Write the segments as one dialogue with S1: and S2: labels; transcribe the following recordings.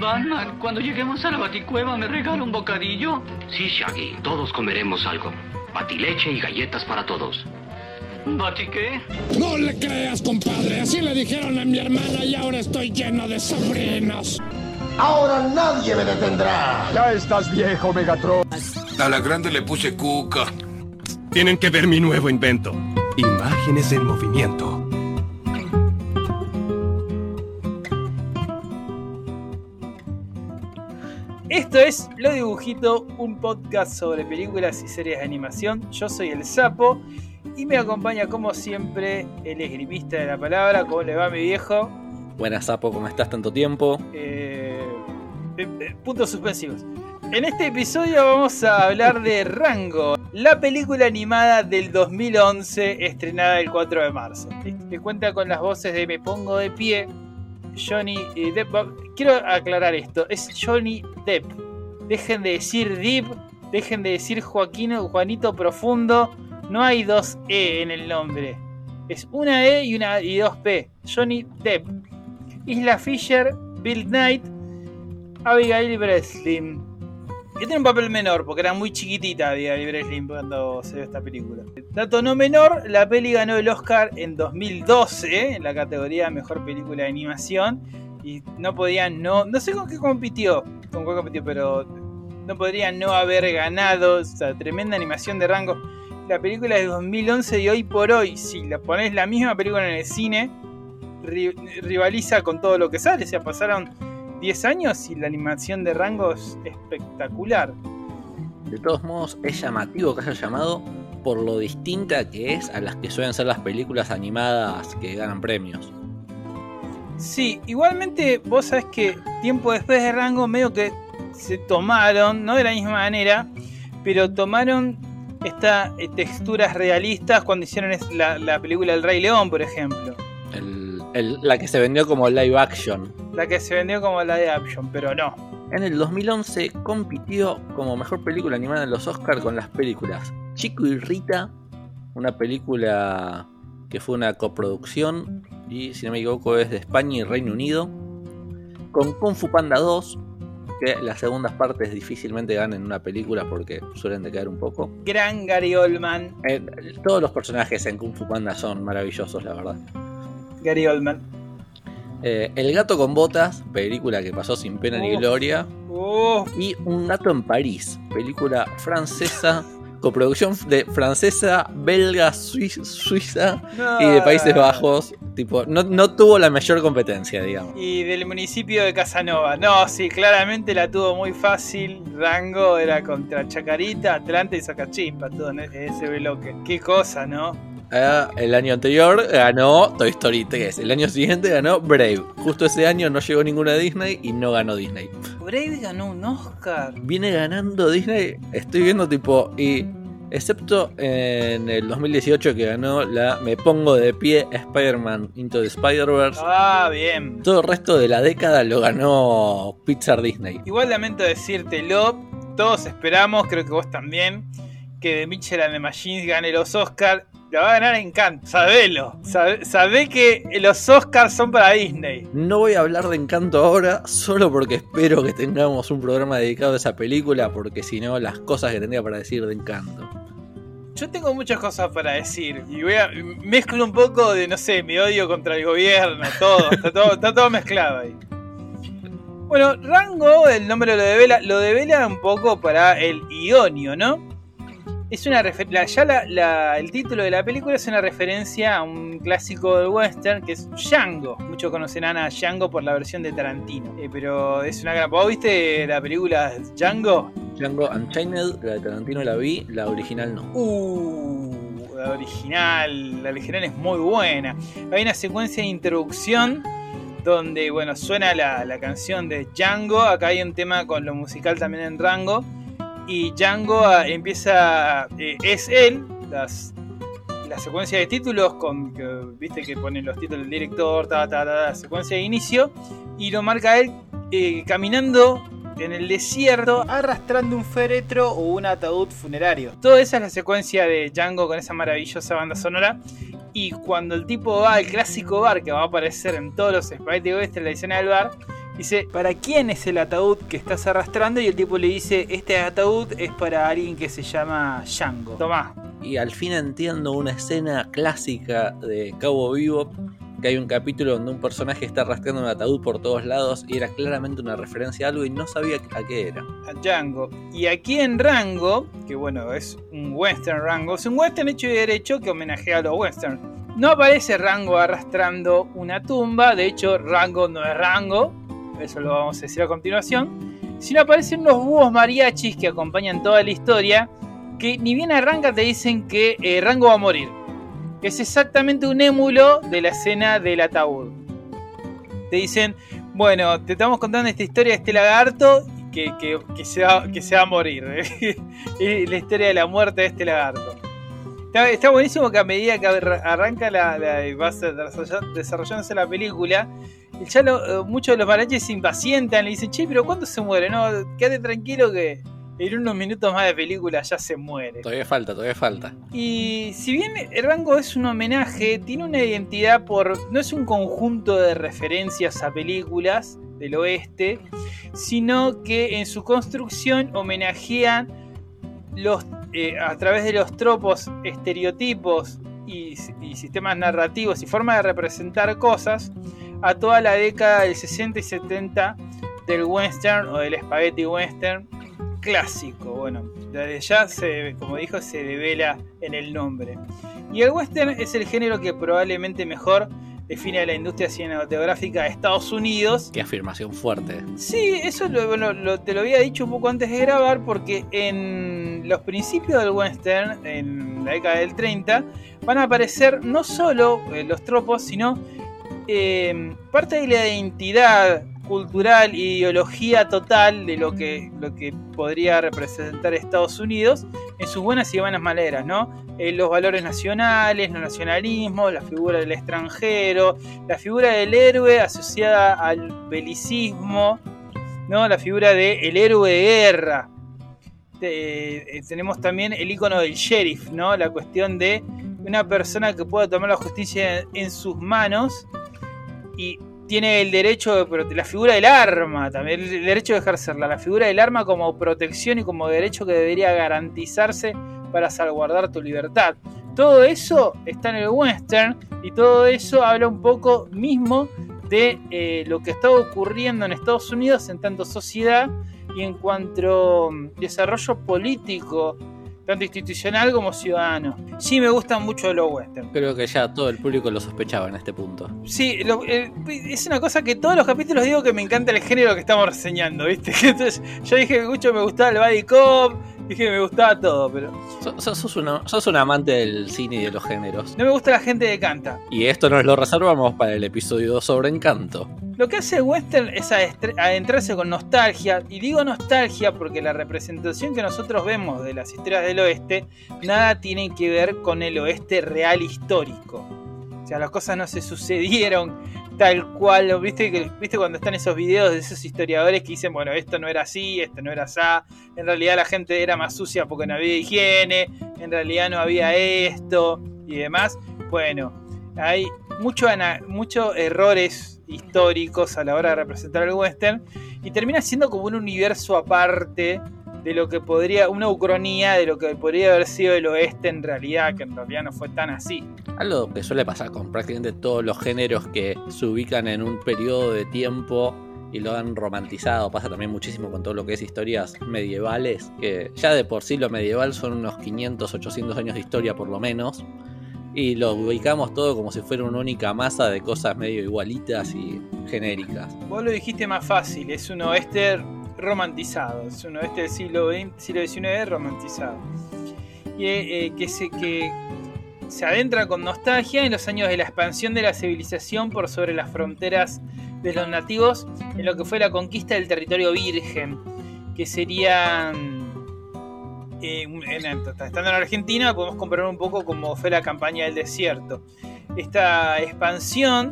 S1: Batman, cuando lleguemos a la baticueva, ¿me regala un bocadillo?
S2: Sí, Shaggy, todos comeremos algo. Batileche y galletas para todos.
S1: ¿Bati qué?
S3: No le creas, compadre. Así le dijeron a mi hermana y ahora estoy lleno de sobrinos.
S4: Ahora nadie me detendrá.
S5: Ya estás viejo, Megatron.
S6: A la grande le puse cuca.
S3: Tienen que ver mi nuevo invento. Imágenes en movimiento.
S7: Esto es Lo Dibujito, un podcast sobre películas y series de animación. Yo soy el Sapo y me acompaña como siempre el esgrimista de la palabra. ¿Cómo le va mi viejo?
S8: Buenas, Sapo, ¿cómo estás tanto tiempo?
S7: Eh, eh, eh, puntos suspensivos. En este episodio vamos a hablar de Rango, la película animada del 2011 estrenada el 4 de marzo. Que cuenta con las voces de Me Pongo de Pie, Johnny Depp. Quiero aclarar esto, es Johnny Depp. Dejen de decir Deep, dejen de decir Joaquín Juanito Profundo. No hay dos E en el nombre. Es una E y, una, y dos P. Johnny Depp. Isla Fisher, Bill Knight, Abigail Breslin. Que tiene un papel menor, porque era muy chiquitita Abigail Breslin cuando se ve esta película. Dato no menor, la peli ganó el Oscar en 2012 en la categoría Mejor Película de Animación. Y no podían no... No sé con qué compitió, con qué compitió, pero no podría no haber ganado. O sea, tremenda animación de rango. La película de 2011 y hoy por hoy, si la pones la misma película en el cine, rivaliza con todo lo que sale. O sea, pasaron 10 años y la animación de rango es espectacular.
S8: De todos modos, es llamativo que haya llamado por lo distinta que es a las que suelen ser las películas animadas que ganan premios.
S7: Sí, igualmente vos sabés que tiempo después de Rango medio que se tomaron, no de la misma manera, pero tomaron estas texturas realistas cuando hicieron la, la película El Rey León, por ejemplo.
S8: El, el, la que se vendió como live action.
S7: La que se vendió como live action, pero no.
S8: En el 2011 compitió como mejor película animada en los Oscars con las películas Chico y Rita, una película que fue una coproducción y si no me equivoco es de España y Reino Unido, con Kung Fu Panda 2, que las segundas partes difícilmente ganan una película porque suelen decaer un poco.
S7: Gran Gary Oldman.
S8: Eh, todos los personajes en Kung Fu Panda son maravillosos, la verdad.
S7: Gary Oldman.
S8: Eh, El gato con botas, película que pasó sin pena ni
S7: Uf.
S8: gloria.
S7: Uf.
S8: Y Un gato en París, película francesa, coproducción de francesa, belga, suiz- suiza y de Países Bajos. Tipo, no, no tuvo la mayor competencia, digamos.
S7: Y del municipio de Casanova. No, sí, claramente la tuvo muy fácil. Rango era contra Chacarita, Atlanta y Sacachimpa, todo en ese bloque. Qué cosa, ¿no?
S8: Ah, el año anterior ganó Toy Story 3. El año siguiente ganó Brave. Justo ese año no llegó ninguna Disney y no ganó Disney.
S7: Brave ganó un Oscar.
S8: Viene ganando Disney. Estoy viendo tipo. Y. Excepto en el 2018 que ganó la Me Pongo de Pie Spider-Man Into the Spider-Verse.
S7: Ah, bien.
S8: Todo el resto de la década lo ganó Pixar Disney.
S7: Igual lamento decírtelo, todos esperamos, creo que vos también, que The Mitchell and the Machines gane los Oscars. La va a ganar Encanto, sabelo. Sabe, sabe que los Oscars son para Disney.
S8: No voy a hablar de Encanto ahora, solo porque espero que tengamos un programa dedicado a esa película, porque si no, las cosas que tendría para decir de Encanto.
S7: Yo tengo muchas cosas para decir y voy a mezclo un poco de, no sé, mi odio contra el gobierno, todo, está todo, está todo mezclado ahí. Bueno, Rango, el nombre lo devela, lo devela un poco para el Ionio, ¿no? Es una la- ya la- la- el título de la película es una referencia a un clásico del western que es Django. Muchos conocerán a Django por la versión de Tarantino, Eh, pero es una gran. ¿Vos viste la película Django?
S8: Django Unchained, la de Tarantino la vi, la original no.
S7: Uh, la original, la original es muy buena. Hay una secuencia de introducción donde, bueno, suena la, la canción de Django. Acá hay un tema con lo musical también en Rango. Y Django ah, empieza, eh, es él, las, la secuencia de títulos con, que, viste que ponen los títulos del director, ta, ta, ta, la secuencia de inicio. Y lo marca él eh, caminando en el desierto arrastrando un féretro o un ataúd funerario. Toda esa es la secuencia de Django con esa maravillosa banda sonora. Y cuando el tipo va al clásico bar que va a aparecer en todos los Spaghetti Western, la escena del bar, Dice, ¿para quién es el ataúd que estás arrastrando? Y el tipo le dice, este ataúd es para alguien que se llama Django. Tomá.
S8: Y al fin entiendo una escena clásica de Cabo Vivo, que hay un capítulo donde un personaje está arrastrando un ataúd por todos lados y era claramente una referencia a algo y no sabía a qué era.
S7: A Django. Y aquí en Rango, que bueno, es un western Rango, es un western hecho y derecho que homenajea a los western. No aparece Rango arrastrando una tumba, de hecho Rango no es Rango, eso lo vamos a decir a continuación, sino aparecen unos búhos mariachis que acompañan toda la historia, que ni bien arranca te dicen que eh, Rango va a morir. Es exactamente un émulo de la escena del ataúd. Te dicen, bueno, te estamos contando esta historia de este lagarto que, que, que se, va, a morir. es la historia de la muerte de este lagarto. Está, buenísimo que a medida que arranca la, la, desarrollándose la película, ya lo, muchos de los mariachis se impacientan, le dicen, che, pero ¿cuándo se muere? No, quédate tranquilo que en unos minutos más de película ya se muere.
S8: Todavía falta, todavía falta.
S7: Y si bien el rango es un homenaje, tiene una identidad por. no es un conjunto de referencias a películas del oeste, sino que en su construcción homenajean los, eh, a través de los tropos, estereotipos y, y sistemas narrativos y formas de representar cosas a toda la década del 60 y 70 del western o del spaghetti western clásico. Bueno, desde ya, se, como dijo, se devela en el nombre. Y el western es el género que probablemente mejor define a la industria cinematográfica de Estados Unidos.
S8: Qué afirmación fuerte.
S7: Sí, eso lo, bueno, lo, te lo había dicho un poco antes de grabar, porque en los principios del western, en la década del 30, van a aparecer no solo eh, los tropos, sino eh, parte de la identidad cultural e ideología total de lo que, lo que podría representar Estados Unidos en sus buenas y buenas maneras, ¿no? Eh, los valores nacionales, los nacionalismos, la figura del extranjero, la figura del héroe asociada al belicismo, ¿no? La figura del el héroe de guerra. Eh, tenemos también el icono del sheriff, ¿no? La cuestión de una persona que pueda tomar la justicia en sus manos y tiene el derecho, de, la figura del arma, también el derecho de ejercerla, la figura del arma como protección y como derecho que debería garantizarse para salvaguardar tu libertad. Todo eso está en el western y todo eso habla un poco mismo de eh, lo que está ocurriendo en Estados Unidos en tanto sociedad y en cuanto mm, desarrollo político tanto institucional como ciudadano. Sí me gustan mucho los western.
S8: Creo que ya todo el público lo sospechaba en este punto.
S7: Sí, lo, eh, es una cosa que todos los capítulos digo que me encanta el género que estamos reseñando, ¿viste? Entonces yo dije que mucho me gustaba el body cop, dije me gustaba todo, pero...
S8: So, sos, una, sos un amante del cine y de los géneros.
S7: No me gusta la gente que canta.
S8: Y esto nos lo reservamos para el episodio 2 sobre Encanto.
S7: Lo que hace western es adentrarse con nostalgia, y digo nostalgia porque la representación que nosotros vemos de las historias del oeste, nada tiene que ver con el oeste real histórico. O sea, las cosas no se sucedieron tal cual, ¿viste, ¿viste cuando están esos videos de esos historiadores que dicen, bueno, esto no era así, esto no era así, en realidad la gente era más sucia porque no había higiene, en realidad no había esto y demás? Bueno, hay muchos mucho errores históricos a la hora de representar el western y termina siendo como un universo aparte de lo que podría, una ucronía de lo que podría haber sido el oeste en realidad, que en realidad no fue tan así.
S8: Algo que suele pasar con prácticamente todos los géneros que se ubican en un periodo de tiempo y lo han romantizado, pasa también muchísimo con todo lo que es historias medievales, que ya de por sí lo medieval son unos 500, 800 años de historia por lo menos, y lo ubicamos todo como si fuera una única masa de cosas medio igualitas y genéricas.
S7: Vos lo dijiste más fácil, es un oeste romantizado, es un oeste del siglo, XX, XIX romantizado. Y eh, que, se, que se adentra con nostalgia en los años de la expansión de la civilización por sobre las fronteras de los nativos en lo que fue la conquista del territorio virgen, que serían eh, estando en Argentina, podemos comparar un poco cómo fue la campaña del desierto. Esta expansión,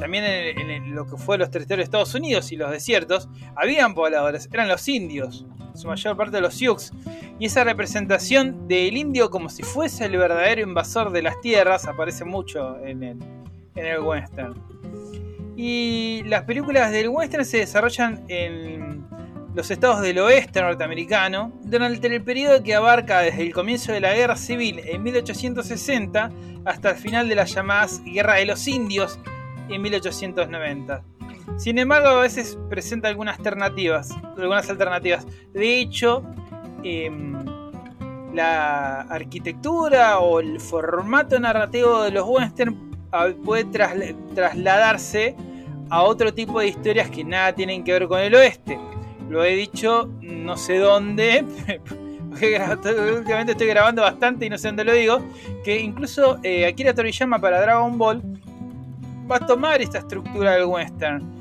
S7: también en, lo que fue los territorios de Estados Unidos y los desiertos, habían pobladores, eran los indios, su mayor parte de los Sioux. Y esa representación del indio como si fuese el verdadero invasor de las tierras aparece mucho en el, en el western. Y las películas del western se desarrollan en los estados del oeste norteamericano durante el periodo que abarca desde el comienzo de la guerra civil en 1860 hasta el final de las llamadas Guerra de los Indios en 1890. Sin embargo, a veces presenta algunas alternativas, algunas alternativas. De hecho, em, la arquitectura o el formato narrativo de los western puede trasladarse a otro tipo de historias que nada tienen que ver con el oeste. Lo he dicho no sé dónde, últimamente estoy grabando bastante y no sé dónde lo digo, que incluso eh, Akira Toriyama para Dragon Ball va a tomar esta estructura del western.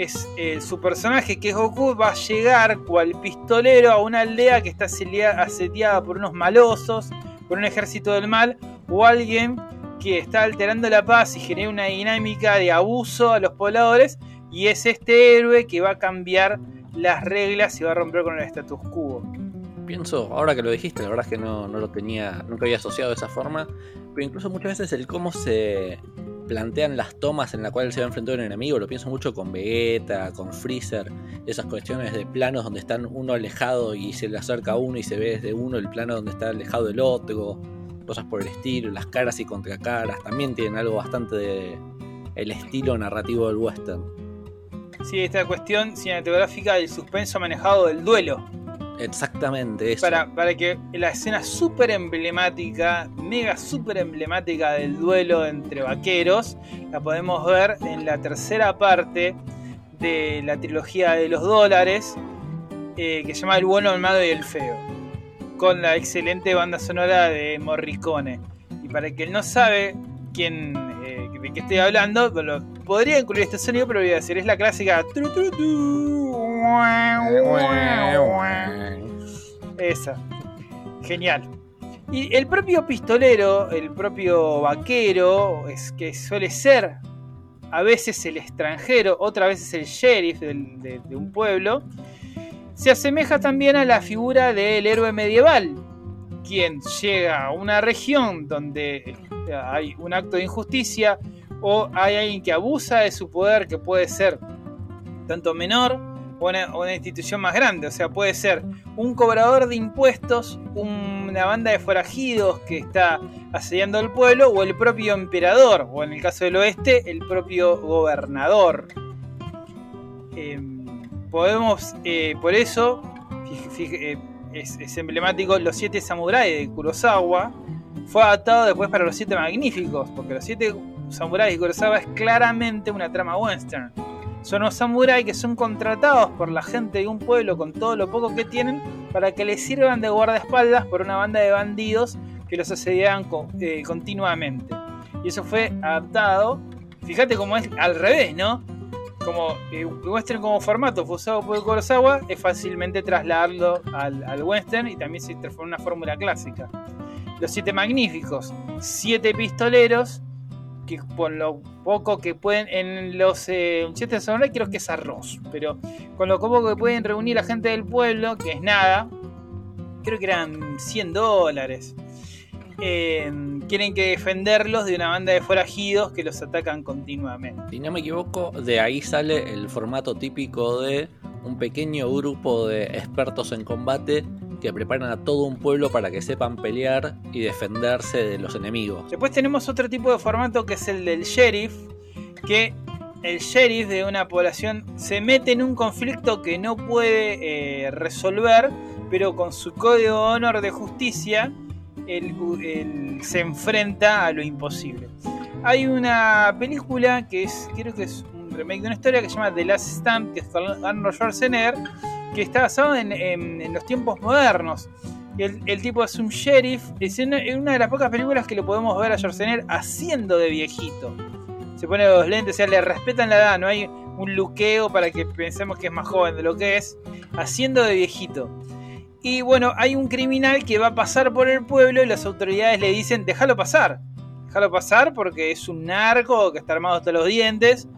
S7: Es su personaje que es Goku va a llegar cual pistolero a una aldea que está asediada por unos malosos, por un ejército del mal o alguien que está alterando la paz y genera una dinámica de abuso a los pobladores y es este héroe que va a cambiar las reglas y va a romper con el status quo.
S8: Pienso, ahora que lo dijiste, la verdad es que no, no lo tenía, nunca había asociado de esa forma, pero incluso muchas veces el cómo se plantean las tomas en las cuales se va a enfrentar un enemigo, lo pienso mucho con Vegeta, con Freezer, esas cuestiones de planos donde están uno alejado y se le acerca uno y se ve desde uno el plano donde está alejado el otro, cosas por el estilo, las caras y contracaras, también tienen algo bastante de el estilo narrativo del western.
S7: Sí, esta cuestión cinematográfica del suspenso manejado del duelo.
S8: Exactamente, eso.
S7: Para, que la escena súper emblemática, mega súper emblemática del duelo entre vaqueros, la podemos ver en la tercera parte de la trilogía de los dólares, eh, que se llama El bueno, el malo y el feo, con la excelente banda sonora de Morricone. Y para el que no sabe quién, eh, de qué estoy hablando, podría incluir este sonido, pero voy a decir, es la clásica. Esa. Genial. Y el propio pistolero, el propio vaquero, es que suele ser a veces el extranjero, otra veces el sheriff de, un pueblo, se asemeja también a la figura del héroe medieval, quien llega a una región donde hay un acto de injusticia o hay alguien que abusa de su poder, que puede ser tanto menor o una, institución más grande. O sea, puede ser un cobrador de impuestos, una banda de forajidos que está asediando el pueblo, o el propio emperador, o en el caso del oeste, el propio gobernador. Em, podemos, eh, por eso, eh, es, es, emblemático, los siete samuráis de Kurosawa. Fue adaptado después para los siete magníficos, porque los siete samuráis de Kurosawa es claramente una trama western. Son los samuráis que son contratados por la gente de un pueblo con todo lo poco que tienen para que les sirvan de guardaespaldas por una banda de bandidos que los asediaban eh, continuamente. Y eso fue adaptado. Fíjate cómo es al revés, ¿no? Como eh, western como formato fue usado por Kurosawa, es fácilmente trasladarlo al, al western y también se transforma en una fórmula clásica. Los siete magníficos, siete pistoleros que por lo poco que pueden en los eh, de Samurai creo que es arroz, pero con lo poco que pueden reunir a gente del pueblo, que es nada, creo que eran 100 dólares. Eh, quieren que defenderlos de una banda de forajidos que los atacan continuamente.
S8: Si no me equivoco, de ahí sale el formato típico de un pequeño grupo de expertos en combate que preparan a todo un pueblo para que sepan pelear y defenderse de los enemigos.
S7: Después tenemos otro tipo de formato que es el del sheriff, que el sheriff de una población se mete en un conflicto que no puede eh, resolver, pero con su código de honor de justicia, él, se enfrenta a lo imposible. Hay una película que es, creo que es un remake de una historia que se llama The Last Stamp, que es con Arnold Schwarzenegger, que está basado en, los tiempos modernos. El, el, tipo es un sheriff. Es una, de las pocas películas que lo podemos ver a Schwarzenegger haciendo de viejito. Se pone los lentes, o sea, le respetan la edad, no hay un luqueo para que pensemos que es más joven de lo que es, haciendo de viejito. Y bueno, hay un criminal que va a pasar por el pueblo y las autoridades le dicen, déjalo pasar. Déjalo pasar porque es un narco que está armado hasta los dientes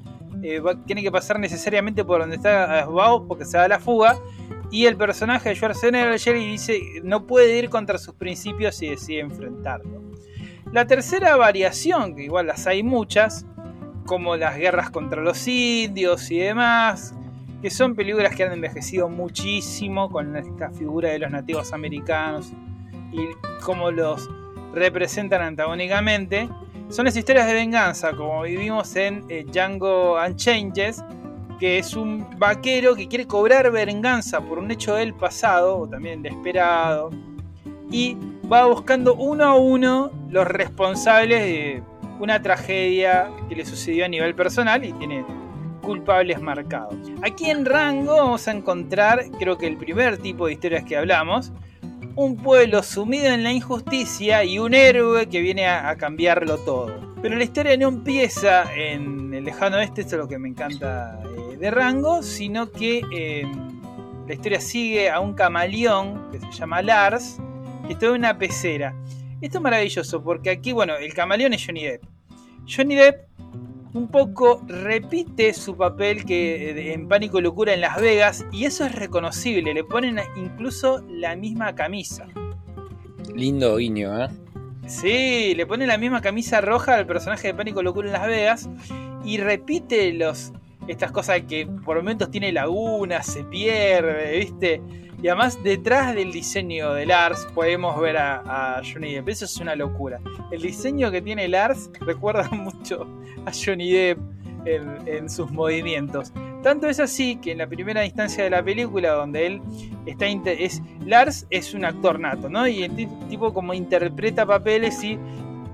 S7: eh, tiene que pasar necesariamente por donde está Bow porque se da la fuga. Y el personaje de Schwarzenegger, Jerry, dice no puede ir contra sus principios y decide enfrentarlo. La tercera variación, que igual las hay muchas, como las guerras contra los indios y demás, que son películas que han envejecido muchísimo con esta figura de los nativos americanos y cómo los representan antagónicamente. Son las historias de venganza, como vivimos en eh, Django Unchained, que es un vaquero que quiere cobrar venganza por un hecho del pasado, o también desesperado, y va buscando uno a uno los responsables de una tragedia que le sucedió a nivel personal y tiene culpables marcados. Aquí en Rango vamos a encontrar, creo que el primer tipo de historias que hablamos, un pueblo sumido en la injusticia y un héroe que viene a, cambiarlo todo. Pero la historia no empieza en el lejano oeste, esto es lo que me encanta eh, de Rango, sino que eh, la historia sigue a un camaleón que se llama Lars, que está en una pecera. Esto es maravilloso porque aquí, bueno, el camaleón es Johnny Depp. Johnny Depp un poco repite su papel que eh, en Pánico y Locura en Las Vegas y eso es reconocible, le ponen incluso la misma camisa.
S8: Lindo guiño, ¿eh?
S7: Sí, le ponen la misma camisa roja al personaje de Pánico y Locura en Las Vegas y repite los estas cosas que por momentos tiene lagunas, se pierde, ¿viste? Y además, detrás del diseño de Lars podemos ver a, Johnny Depp. Eso es una locura. El diseño que tiene Lars recuerda mucho a Johnny Depp en, sus movimientos. Tanto es así que en la primera instancia de la película, donde él está. Es, Lars es un actor nato, ¿no? Y el tipo, como interpreta papeles y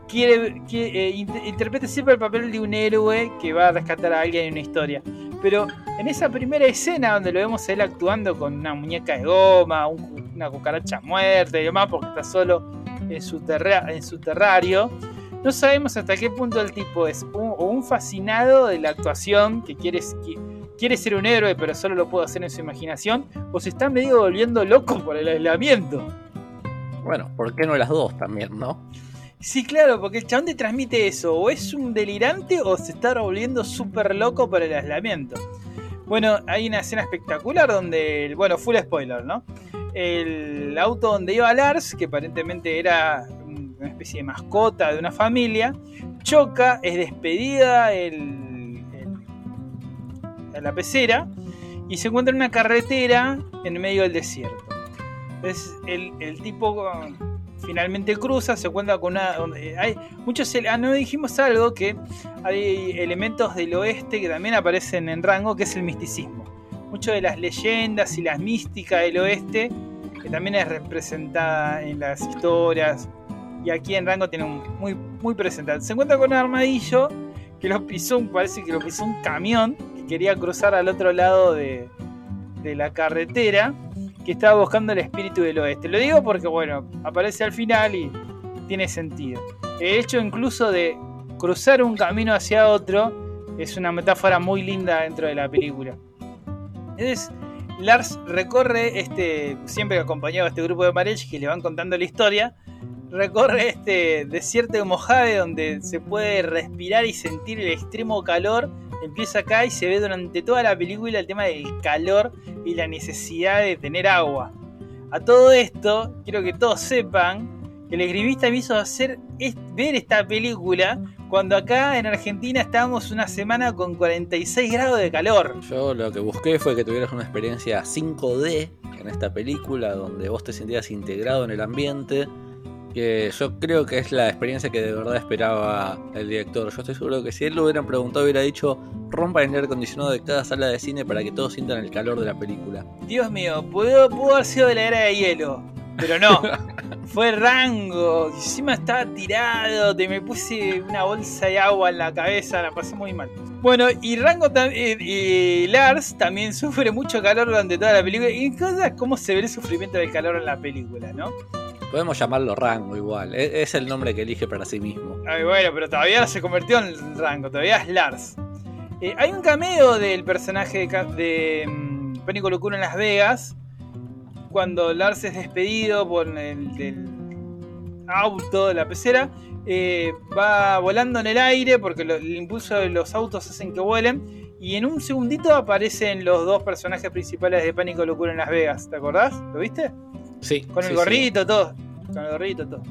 S7: quiere, eh, interpreta siempre el papel de un héroe que va a rescatar a alguien en una historia. Pero en esa primera escena donde lo vemos él actuando con una muñeca de goma, una cucaracha muerta y demás, porque está solo en su, en su terrario, no sabemos hasta qué punto el tipo es un, un fascinado de la actuación, que quiere, quiere ser un héroe, pero solo lo puede hacer en su imaginación, o se está medio volviendo loco por el aislamiento.
S8: Bueno, ¿por qué no las dos también, no?
S7: Sí, claro, porque el chabón te transmite eso, o es un delirante o se está volviendo súper loco por el aislamiento. Bueno, hay una escena espectacular donde, bueno, full spoiler, ¿no? El auto donde iba Lars, que aparentemente era una especie de mascota de una familia, choca, es despedida el, la pecera y se encuentra en una carretera en medio del desierto. Es el, el tipo finalmente cruza, se encuentra con una... Hay muchos... Ah, no dijimos algo que hay elementos del oeste que también aparecen en rango, que es el misticismo. Muchas de las leyendas y las místicas del oeste, que también es representada en las historias, y aquí en rango tiene un muy, muy presentado. Se encuentra con un armadillo que lo pisó, parece que lo pisó un camión que quería cruzar al otro lado de, de la carretera que estaba buscando el espíritu del oeste. Lo digo porque, bueno, aparece al final y tiene sentido. El hecho incluso de cruzar un camino hacia otro es una metáfora muy linda dentro de la película. Entonces, Lars recorre este, siempre acompañado a este grupo de Marech que le van contando la historia, recorre este desierto de Mojave donde se puede respirar y sentir el extremo calor empieza acá y se ve durante toda la película el tema del calor y la necesidad de tener agua. A todo esto, quiero que todos sepan que el escribista me hizo hacer ver esta película cuando acá en Argentina estábamos una semana con 46 grados de calor.
S8: Yo lo que busqué fue que tuvieras una experiencia 5D en esta película donde vos te sentías integrado en el ambiente que yo creo que es la experiencia que de verdad esperaba el director. Yo estoy seguro que si él lo hubieran preguntado, hubiera dicho: rompa el aire acondicionado de cada sala de cine para que todos sientan el calor de la película.
S7: Dios mío, pudo, pudo haber sido de la era de hielo, pero no. Fue rango, encima estaba tirado, te me puse una bolsa de agua en la cabeza, la pasé muy mal. Bueno, y Rango también, y Lars también sufre mucho calor durante toda la película. Y cosas cómo se ve el sufrimiento del calor en la película, ¿no?
S8: Podemos llamarlo rango igual, e-, es el nombre que elige para sí mismo.
S7: Bueno, pero todavía se convirtió en rango, todavía es Lars. Eh, hay un cameo del personaje de, um, Pénico Locura en Las Vegas, cuando Lars es despedido por el auto de la pecera, eh, va volando en el aire porque el impulso de los autos hacen que vuelen. Y en un segundito aparecen los dos personajes principales de Pánico Locura en Las Vegas. ¿Te acordás? ¿Lo viste?
S8: Sí.
S7: Con el gorrito, todo. Con el gorrito, todo.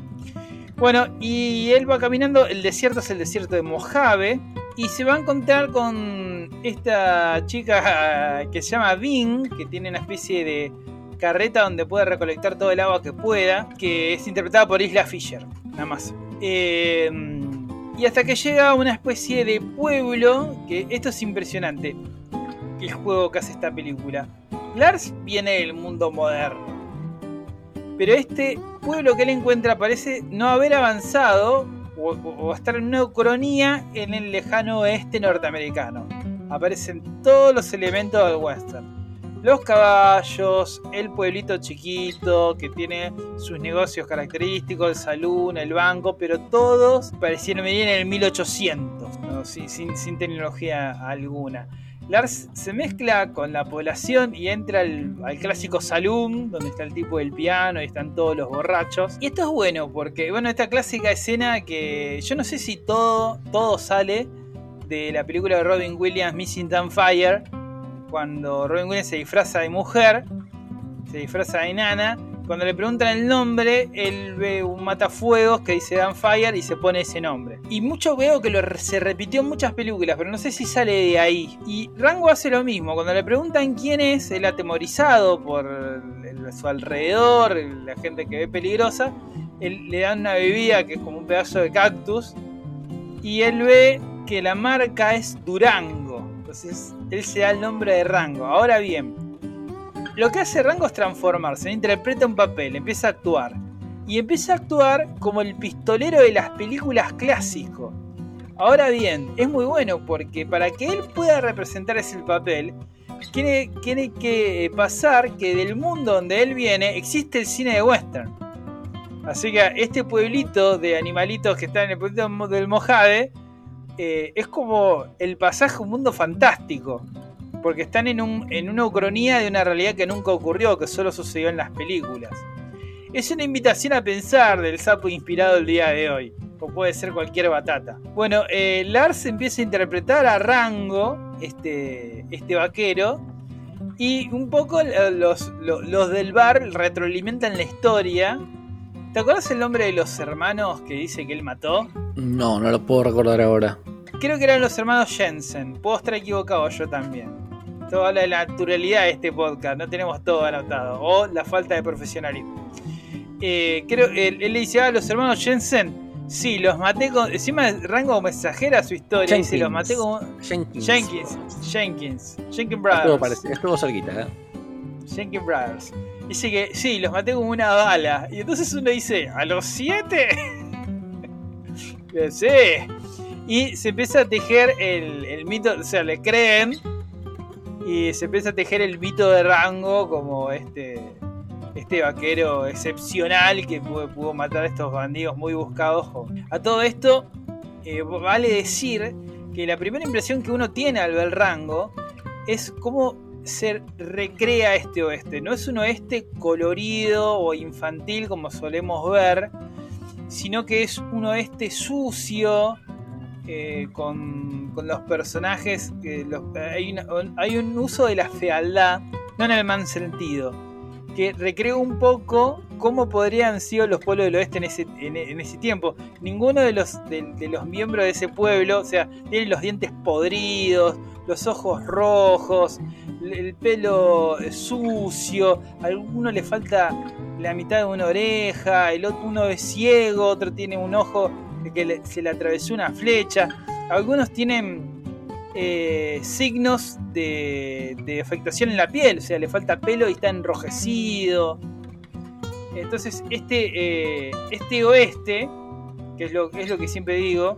S7: Bueno, y él va caminando. El desierto es el desierto de Mojave. Y se va a encontrar con esta chica que se llama Vin, que tiene una especie de carreta donde puede recolectar todo el agua que pueda, que es interpretada por Isla Fisher, nada más. Eh, y hasta que llega a una especie de pueblo, que esto es impresionante, el juego que hace esta película. Lars viene del mundo moderno, pero este pueblo que él encuentra parece no haber avanzado o, estar en una cronía en el lejano oeste norteamericano. Aparecen todos los elementos del western los caballos, el pueblito chiquito que tiene sus negocios característicos, el salón, el banco, pero todos parecieron venir en el 1800, sin, tecnología alguna. Lars se mezcla con la población y entra al, clásico saloon, donde está el tipo del piano y están todos los borrachos. Y esto es bueno porque, bueno, esta clásica escena que yo no sé si todo, todo sale de la película de Robin Williams, Missing Fire cuando Robin Williams se disfraza de mujer, se disfraza de nana, cuando le preguntan el nombre, él ve un matafuegos que dice Dan Fire y se pone ese nombre. Y mucho veo que lo, se repitió en muchas películas, pero no sé si sale de ahí. Y Rango hace lo mismo. Cuando le preguntan quién es, él atemorizado por su alrededor, la gente que ve peligrosa, él, le dan una bebida que es como un pedazo de cactus. Y él ve que la marca es Durango. Entonces él se da el nombre de Rango. Ahora bien, lo que hace Rango es transformarse, interpreta un papel, empieza a actuar. Y empieza a actuar como el pistolero de las películas clásicos. Ahora bien, es muy bueno porque para que él pueda representar ese papel, tiene, tiene que pasar que del mundo donde él viene existe el cine de western. Así que este pueblito de animalitos que está en el pueblito del Mojave eh, es como el pasaje a un mundo fantástico. Porque están en, un, en una ucronía de una realidad que nunca ocurrió, que solo sucedió en las películas. Es una invitación a pensar del sapo inspirado el día de hoy. O puede ser cualquier batata. Bueno, eh, Lars empieza a interpretar a Rango, este, este vaquero. Y un poco los, los del bar retroalimentan la historia ¿Te acuerdas el nombre de los hermanos que dice que él mató?
S8: No, no lo puedo recordar ahora.
S7: Creo que eran los hermanos Jensen. Puedo estar equivocado yo también. Todo habla de la naturalidad de este podcast. No tenemos todo anotado. O la falta de profesionalismo. Eh, creo, él, le dice a ah, los hermanos Jensen. Sí, los maté con. Encima rango mensajera su historia. Jenkins. Dice, los maté con.
S8: Jenkins.
S7: Jenkins. Jenkins. Jenkins Brothers.
S8: Estuvo, estuvo cerquita, ¿eh?
S7: Jenkins Brothers. Dice que sí, los maté con una bala. Y entonces uno dice, ¿a los siete? sí. Y se empieza a tejer el, mito, o sea, le creen. Y se empieza a tejer el mito de rango como este, este vaquero excepcional que pudo, matar a estos bandidos muy buscados. A todo esto, eh, vale decir que la primera impresión que uno tiene al ver rango es como se recrea este oeste. No es un oeste colorido o infantil como solemos ver, sino que es un oeste sucio, eh, con, los personajes. hay, un uso de la fealdad, no en el mal sentido, que recrea un poco cómo podrían ser los pueblos del oeste en ese, en, ese tiempo. Ninguno de los, de los miembros de ese pueblo, o sea, tienen los dientes podridos, los ojos rojos, el pelo sucio, a alguno le falta la mitad de una oreja, el otro uno es ciego, otro tiene un ojo que se le atravesó una flecha, algunos tienen eh, signos de, afectación en la piel, o sea, le falta pelo y está enrojecido. Entonces, este, eh, este oeste, que es lo, es lo que siempre digo,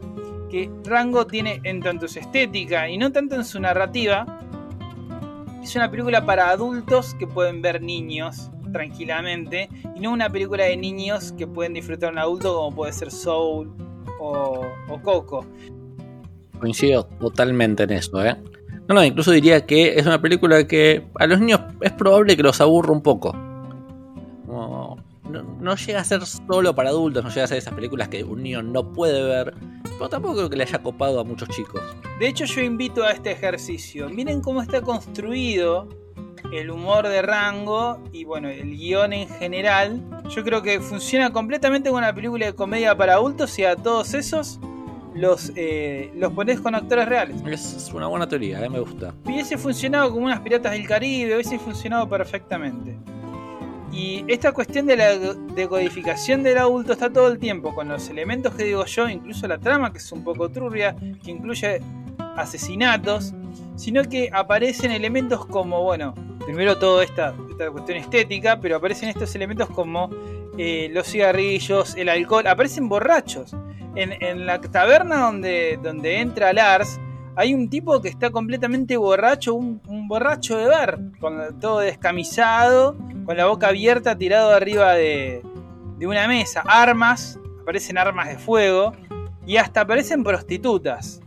S7: que Rango tiene en tanto su estética y no tanto en su narrativa, es una película para adultos que pueden ver niños tranquilamente y no una película de niños que pueden disfrutar un adulto como puede ser Soul o, Coco.
S8: Coincido totalmente en eso, ¿eh? No, no, incluso diría que es una película que a los niños es probable que los aburra un poco. No, no, llega a ser solo para adultos, no llega a ser esas películas que un niño no puede ver, pero tampoco creo que le haya copado a muchos chicos.
S7: De hecho, yo invito a este ejercicio. Miren cómo está construido el humor de rango y bueno, el guion en general. Yo creo que funciona completamente como una película de comedia para adultos y a todos esos los, eh, los pones con actores reales.
S8: Es una buena teoría, eh, me gusta.
S7: Hubiese funcionado como unas piratas del Caribe, hubiese funcionado perfectamente. Y esta cuestión de la decodificación del adulto está todo el tiempo, con los elementos que digo yo, incluso la trama, que es un poco turbia, que incluye asesinatos, sino que aparecen elementos como, bueno, primero toda esta, cuestión estética, pero aparecen estos elementos como eh, los cigarrillos, el alcohol, aparecen borrachos. En, la taberna donde, entra Lars, hay un tipo que está completamente borracho, un, un borracho de bar, con todo descamisado, con la boca abierta, tirado arriba de, de una mesa. Armas, aparecen armas de fuego y hasta aparecen prostitutas.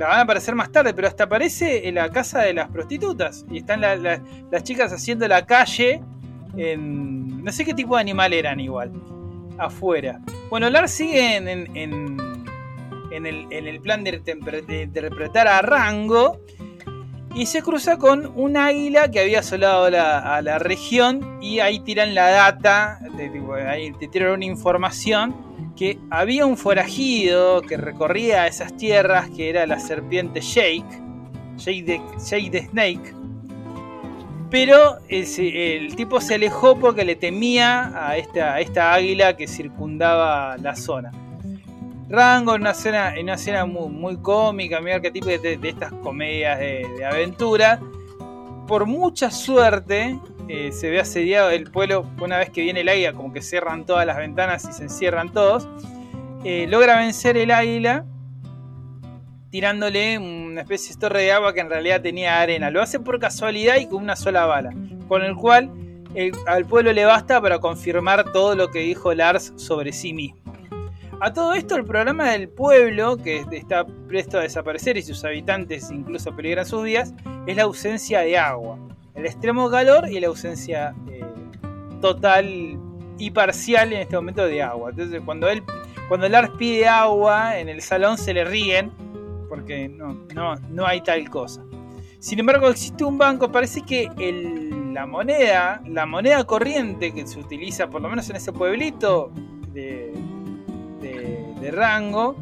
S7: La van a aparecer más tarde, pero hasta aparece en la casa de las prostitutas. Y están la- la- las chicas haciendo la calle en... No sé qué tipo de animal eran igual. Afuera. Bueno, Lars sigue en, en- en- en el, plan de, interpretar a Rango. Y se cruza con un águila que había asolado la- a la región. Y ahí tiran la data. de- tipo, ahí te tiran una información. Que había un forajido que recorría esas tierras. Que era la serpiente Jake. Jake the, Snake. Pero el tipo se alejó porque le temía a esta, esta águila que circundaba la zona. Rango en una escena, en una escena muy, muy cómica, muy arquetipo de, estas comedias de aventura. Por mucha suerte eh, se ve asediado el pueblo. Una vez que viene el águila, como que cierran todas las ventanas y se encierran todos. eh, logra vencer el águila tirándole una especie de torre de agua que en realidad tenía arena. Lo hace por casualidad y con una sola bala. Con el cual al pueblo le basta para confirmar todo lo que dijo Lars sobre sí mismo. A todo esto, el programa del pueblo, que está presto a desaparecer y sus habitantes incluso peligran sus vidas, es la ausencia de agua. El extremo calor y la ausencia eh, total y parcial en este momento de agua. Entonces, cuando él, cuando Lars pide agua en el salón, se le ríen porque no, no, no hay tal cosa. Sin embargo, existe un banco, parece que el- la moneda, la moneda corriente que se utiliza, por lo menos en ese pueblito de, de- rango,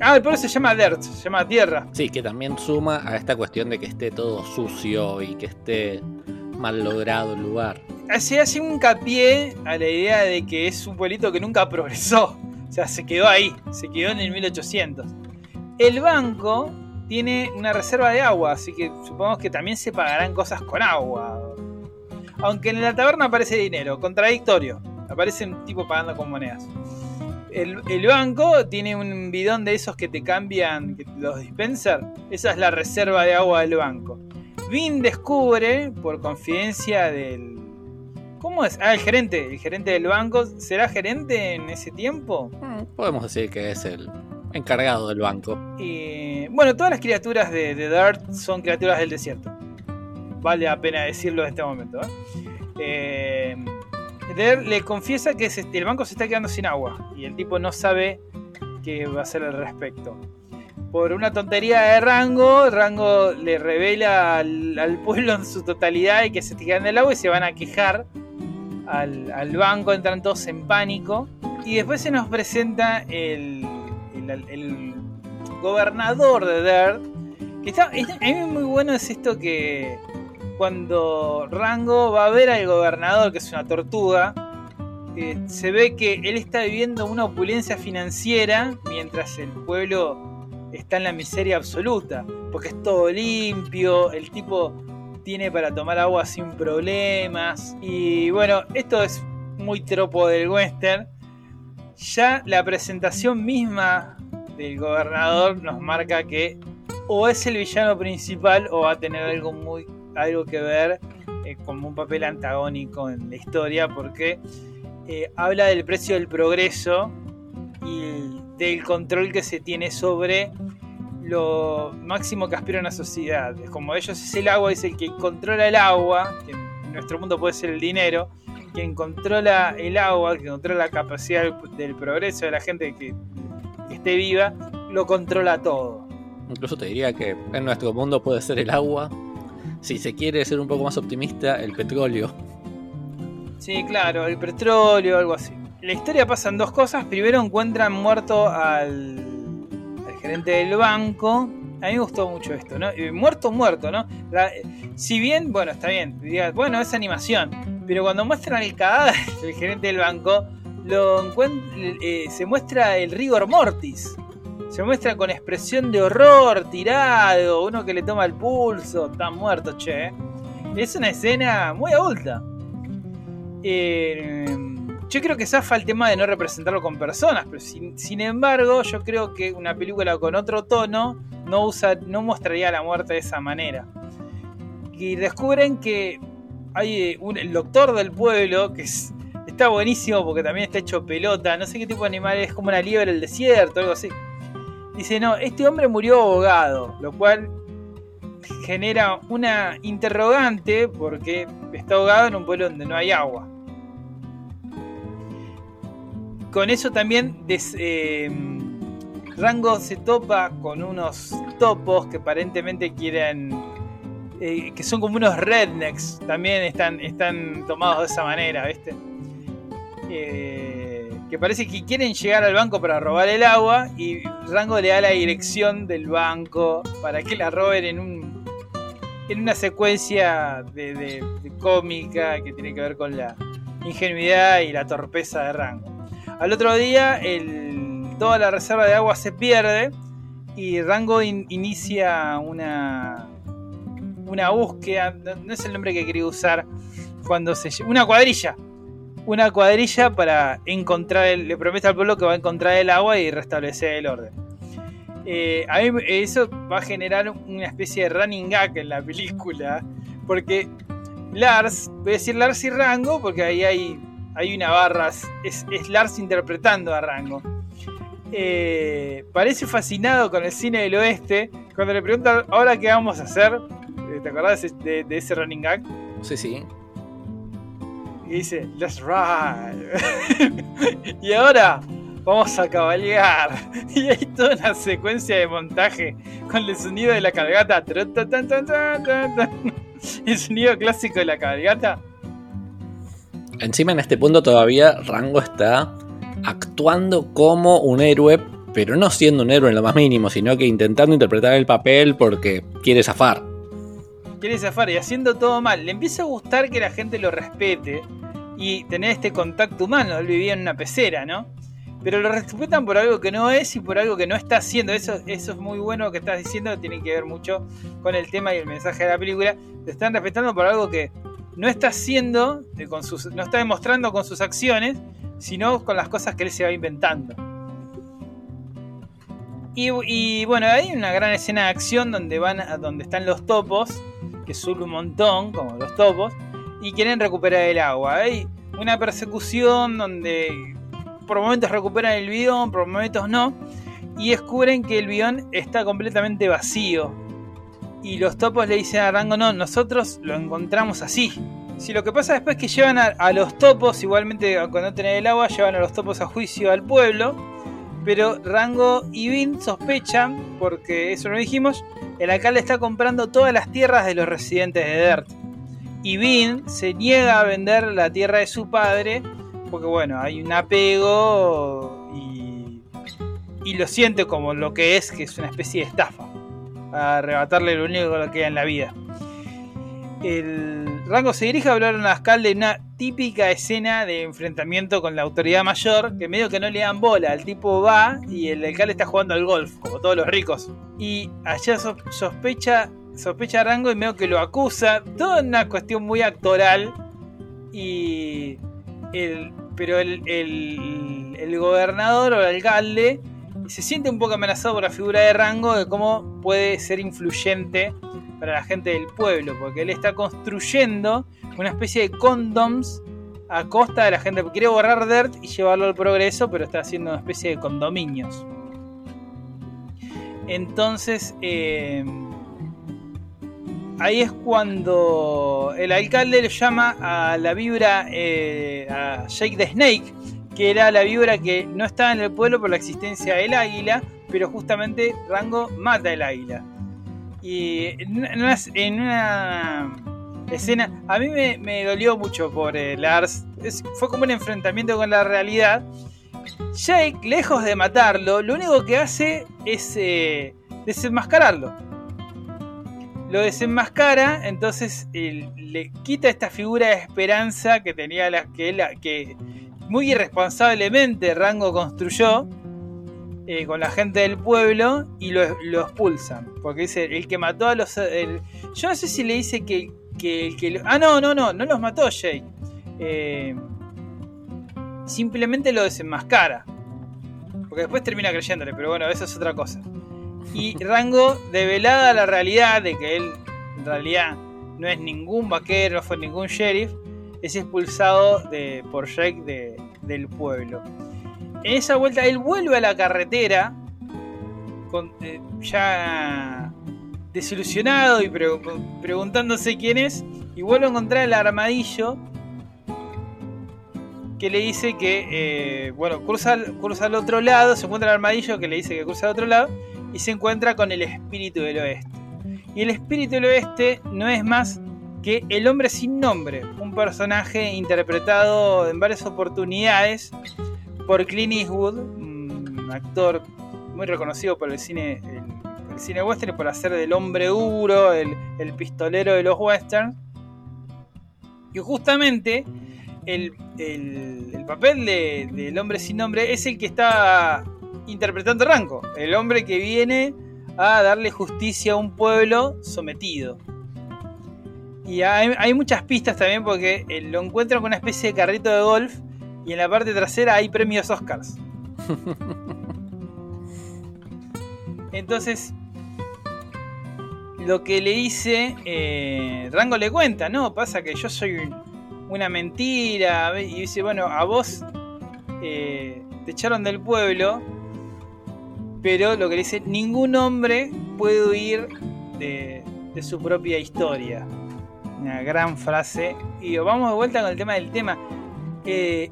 S7: ah, el pueblo se llama Dirt, se llama Tierra.
S8: Sí, que también suma a esta cuestión de que esté todo sucio y que esté mal logrado el lugar.
S7: Se hace un hincapié a la idea de que es un pueblito que nunca progresó, o sea, se quedó ahí, se quedó en el 1800. El banco tiene una reserva de agua, así que supongamos que también se pagarán cosas con agua. Aunque en la taberna aparece dinero, contradictorio. Aparece un tipo pagando con monedas. El, el banco tiene un bidón de esos que te cambian que- los dispenser. Esa es la reserva de agua del banco. Vin descubre, por confidencia del. ¿Cómo es? Ah, el gerente. El gerente del banco. ¿Será gerente en ese tiempo?
S8: Mm, Podemos decir que es el encargado del banco.
S7: Y bueno, todas las criaturas de, de Dirt son criaturas del desierto. Vale la pena decirlo en este momento. ¿eh? Eh, Dirt le confiesa que el banco se está quedando sin agua y el tipo no sabe qué va a hacer al respecto. Por una tontería de Rango, Rango le revela al, pueblo en su totalidad y que se está quedando el agua y se van a quejar al, banco, entran todos en pánico. Y después se nos presenta el, el- el gobernador de Dirt. Que está, es- a mí muy bueno es esto que cuando Rango va a ver al gobernador, que es una tortuga, eh, se ve que él está viviendo una opulencia financiera mientras el pueblo está en la miseria absoluta. Porque es todo limpio, el tipo tiene para tomar agua sin problemas. Y bueno, esto es muy tropo del western. Ya la presentación misma del gobernador nos marca que o es el villano principal o va a tener algo muy algo que ver eh, como un papel antagónico en la historia porque eh, habla del precio del progreso y del control que se tiene sobre lo máximo que aspira una sociedad. Como ellos es el agua, es el que controla el agua, que en nuestro mundo puede ser el dinero, quien controla el agua, que controla la capacidad del, progreso de la gente que esté viva, lo controla todo.
S8: Incluso te diría que en nuestro mundo puede ser el agua. Si se quiere ser un poco más optimista, el petróleo.
S7: Sí, claro, el petróleo, algo así. La historia pasan dos cosas. Primero encuentran muerto al, gerente del banco. A mí me gustó mucho esto, ¿no? Eh, Muerto, muerto, ¿no? Si bien, bueno, está bien, bueno, es animación, pero cuando muestran el cadáver del gerente del banco, lo eh, se muestra el rigor mortis. Se muestra con expresión de horror, tirado, uno que le toma el pulso, está muerto, che. Es una escena muy adulta. Eh, yo creo que zafa el tema de no representarlo con personas, pero sin, embargo, yo creo que una película con otro tono no, usa, no mostraría la muerte de esa manera. Y descubren que hay eh, un, el doctor del pueblo, que es- está buenísimo porque también está hecho pelota, no sé qué tipo de animal es, como una liebre del desierto, algo así. Dice, no, este hombre murió ahogado, lo cual genera una interrogante porque está ahogado en un pueblo donde no hay agua. Con eso también eh, Rango se topa con unos topos que aparentemente quieren... eh, que son como unos rednecks, también están, están tomados de esa manera, ¿viste? Eh, que parece que quieren llegar al banco para robar el agua y Rango le da la dirección del banco para que la roben en un en una secuencia de, cómica que tiene que ver con la ingenuidad y la torpeza de Rango. Al otro día toda la reserva de agua se pierde y Rango in- inicia una una búsqueda, no, es el nombre que quería usar cuando se una cuadrilla una cuadrilla para encontrar el, le promete al pueblo que va a encontrar el agua y restablecer el orden. Eh, a mí eso va a generar una especie de running gag en la película, porque Lars, voy a decir Lars y Rango, porque ahí hay, hay una barra, es, es Lars interpretando a Rango. Eh, parece fascinado con el cine del oeste, cuando le preguntan, ¿ahora qué vamos a hacer? Eh, ¿Te acordás de, ese- de- de ese running gag?
S8: Sí, sí.
S7: Y dice, let's ride. y ahora vamos a cabalgar. Y hay toda una secuencia de montaje con el sonido de la cabalgata. El sonido clásico de la cabalgata.
S8: Encima en este punto todavía Rango está actuando como un héroe, pero no siendo un héroe en lo más mínimo, sino que intentando interpretar el papel porque quiere zafar.
S7: Quiere zafar y haciendo todo mal. Le empieza a gustar que la gente lo respete y tener este contacto humano. Él vivía en una pecera, ¿no? Pero lo respetan por algo que no es y por algo que no está haciendo. Eso, eso es muy bueno que estás diciendo. Tiene que ver mucho con el tema y el mensaje de la película. Te están respetando por algo que no está haciendo, no está demostrando con sus acciones, sino con las cosas que él se va inventando. Y, y, bueno, hay una gran escena de acción donde van a- donde están los topos, que son un montón, como los topos, y quieren recuperar el agua. Hay una persecución donde por momentos recuperan el bidón, por momentos no, y descubren que el bidón está completamente vacío. Y los topos le dicen a Rango, no, nosotros lo encontramos así. Si lo que pasa después es que llevan a, los topos, igualmente cuando no el agua, llevan a los topos a juicio al pueblo. Pero Rango y Vin sospechan, porque eso lo dijimos, el alcalde está comprando todas las tierras de los residentes de Dirt. Y Vin se niega a vender la tierra de su padre, porque bueno, hay un apego y, y lo siente como lo que es, que es una especie de estafa. A arrebatarle lo único que queda en la vida. El rango se dirige a hablar al alcalde en una típica escena de enfrentamiento con la autoridad mayor, que medio que no le dan bola. El tipo va y el alcalde está jugando al golf, como todos los ricos. Y allá sos- sospecha, sospecha a Rango y medio que lo acusa. Toda una cuestión muy actoral. Y el, pero el, el, el gobernador o el alcalde se siente un poco amenazado por la figura de Rango de cómo puede ser influyente para la gente del pueblo, porque él está construyendo una especie de condoms a costa de la gente. Quiere borrar Dirt y llevarlo al progreso, pero está haciendo una especie de condominios. Entonces, eh, ahí es cuando el alcalde le llama a la vibra, eh, a Jake the Snake, que era la vibra que no estaba en el pueblo por la existencia del águila, pero justamente Rango mata el águila. Y en una, en una- en una escena, a mí me, dolió mucho por Lars, Es- fue como un enfrentamiento con la realidad. Jake, lejos de matarlo, lo único que hace es eh, desenmascararlo. Lo desenmascara, entonces le quita esta figura de esperanza que tenía la que, él- que muy irresponsablemente Rango construyó eh, con la gente del pueblo y lo, lo expulsan. Porque dice, el que mató a los... yo no sé si le dice que, que que... ah, no, no, no, no los mató Jake. Eh, simplemente lo desenmascara. Porque después termina creyéndole, pero bueno, eso es otra cosa. Y Rango, develada la realidad de que él en realidad no es ningún vaquero, no fue ningún sheriff, es expulsado de, por Jake de- del pueblo. En esa vuelta él vuelve a la carretera, eh, ya desilusionado y pre- preguntándose quién es, y vuelve a encontrar el armadillo que le dice que, eh, bueno, cruza, cruza al otro lado, se encuentra el armadillo que le dice que cruza al otro lado, y se encuentra con el espíritu del oeste. Y el espíritu del oeste no es más que el hombre sin nombre, un personaje interpretado en varias oportunidades por Clint Eastwood, un actor muy reconocido por el cine, el, el cine western, por hacer del hombre duro, el, el pistolero de los westerns. Y justamente el, el- el papel de- del hombre sin nombre es el que está interpretando Rango, el hombre que viene a darle justicia a un pueblo sometido. Y hay, hay muchas pistas también porque eh, lo encuentran con una especie de carrito de golf y en la parte trasera hay premios Oscars. Entonces, lo que le dice, eh, Rango le cuenta, no, pasa que yo soy un- una mentira. Y dice, bueno, a vos eh, te echaron del pueblo, pero lo que dice, ningún hombre puede huir de, su propia historia. Una gran frase. Y vamos de vuelta con el tema del tema. Eh,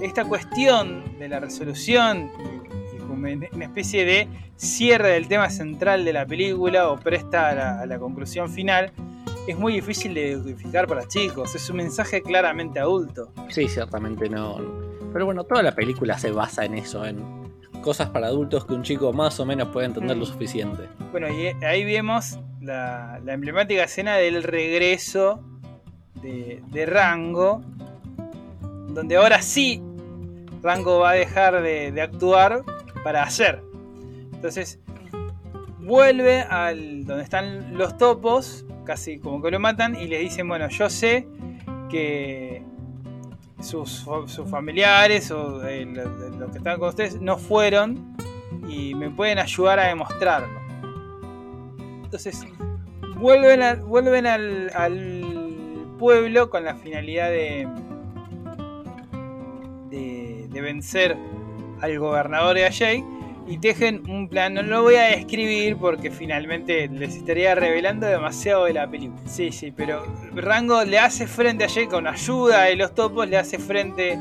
S7: esta cuestión de la resolución como una especie de cierre del tema central de la película o presta a la, conclusión final es muy difícil de decodificar para chicos. Es un mensaje claramente adulto.
S8: Sí, ciertamente no. Pero bueno, toda la película se basa en eso, cosas para adultos que un chico más o menos puede entender
S7: Mm.
S8: lo suficiente.
S7: Bueno, y ahí vemos la, la emblemática escena del regreso de, de Rango, donde ahora sí Rango va a dejar de, de actuar para hacer. Entonces vuelve al donde están los topos, casi como que lo matan, y les dicen, bueno, yo sé que sus, familiares o eh, lo- lo- los que están con ustedes no fueron y me pueden ayudar a demostrarlo. Entonces, vuelven, a- vuelven al, al pueblo con la finalidad de, de, vencer al gobernador de Jake y tejen un plan. No lo voy a describir porque finalmente les estaría revelando demasiado de la película. Sí, sí, pero Rango le hace frente a Jake con ayuda de los topos, le hace frente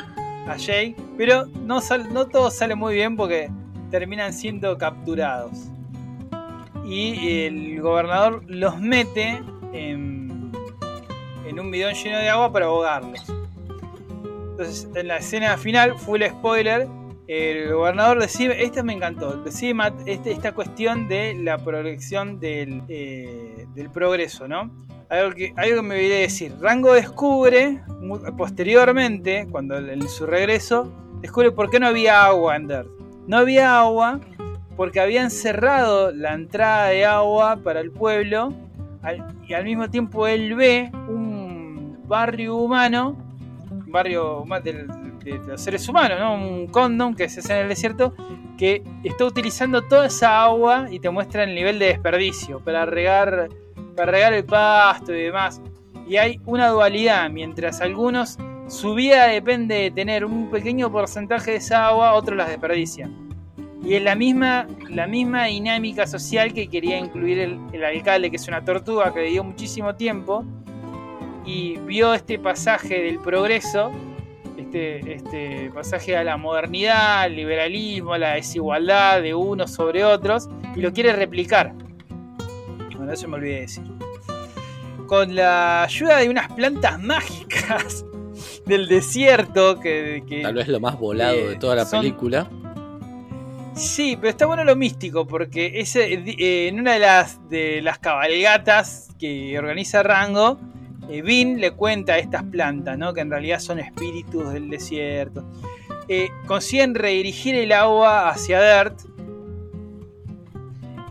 S7: a Jake, pero no, sal- no todo sale muy bien porque terminan siendo capturados y el gobernador los mete en, en un bidón lleno de agua para ahogarlos. Entonces, en la escena final, full spoiler, el gobernador decide, esta me encantó, decide este- esta cuestión de la progresión del, eh, progreso, ¿no? Algo que, algo me olvidé de decir. Rango descubre, posteriormente, cuando en su regreso, descubre por qué no había agua en Dirt. No había agua porque habían cerrado la entrada de agua para el pueblo y al mismo tiempo él ve un barrio humano, barrio huma- del- de, los seres humanos, ¿no? un condom que se hace en el desierto, que está utilizando toda esa agua y te muestra el nivel de desperdicio para regar, para regar el pasto y demás. Y hay una dualidad, mientras algunos su vida depende de tener un pequeño porcentaje de esa agua, otros las desperdician. Y es la misma, la misma dinámica social que quería incluir el, el alcalde, que es una tortuga que vivió muchísimo tiempo y vio este pasaje del progreso, este, este pasaje a la modernidad, al liberalismo, a la desigualdad de unos sobre otros, y lo quiere replicar. Bueno, eso me olvidé de decir. Con la ayuda de unas plantas mágicas del desierto, que, que
S8: Tal vez lo más volado
S7: eh,
S8: de toda la
S7: son-
S8: película.
S7: Sí, pero está bueno lo místico, porque ese, eh, en una de las, de las cabalgatas que organiza Rango, eh, le cuenta a estas plantas, ¿no? que en realidad son espíritus del desierto. Eh, consiguen redirigir el agua hacia Dirt.